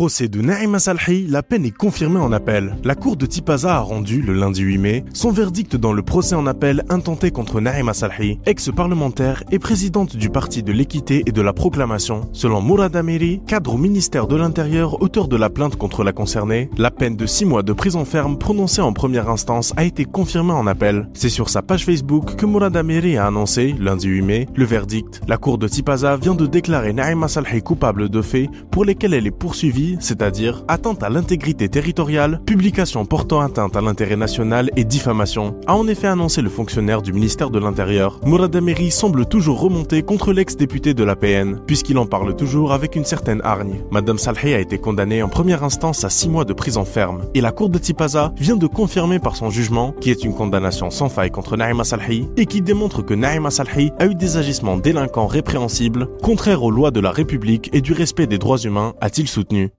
procès de Naïma Salhi, la peine est confirmée en appel. La cour de Tipaza a rendu, le lundi 8 mai, son verdict dans le procès en appel intenté contre Naïma Salhi, ex-parlementaire et présidente du Parti de l'équité et de la proclamation. Selon Mourad Amiri, cadre au ministère de l'Intérieur, auteur de la plainte contre la concernée, la peine de 6 mois de prison ferme prononcée en première instance a été confirmée en appel. C'est sur sa page Facebook que Mourad Amiri a annoncé, lundi 8 mai, le verdict. La cour de Tipaza vient de déclarer Naïma Salhi coupable de faits pour lesquels elle est poursuivie, c'est-à-dire atteinte à l'intégrité territoriale, publication portant atteinte à l'intérêt national et diffamation, a en effet annoncé le fonctionnaire du ministère de l'Intérieur. Mourad Ameri semble toujours remonter contre l'ex-député de la PN, puisqu'il en parle toujours avec une certaine hargne. Madame Salhi a été condamnée en première instance à 6 mois de prison ferme, et la cour de Tipaza vient de confirmer par son jugement, qui est une condamnation sans faille contre Naïma Salhi, et qui démontre que Naïma Salhi a eu des agissements délinquants répréhensibles, contraires aux lois de la République et du respect des droits humains, a-t-il soutenu.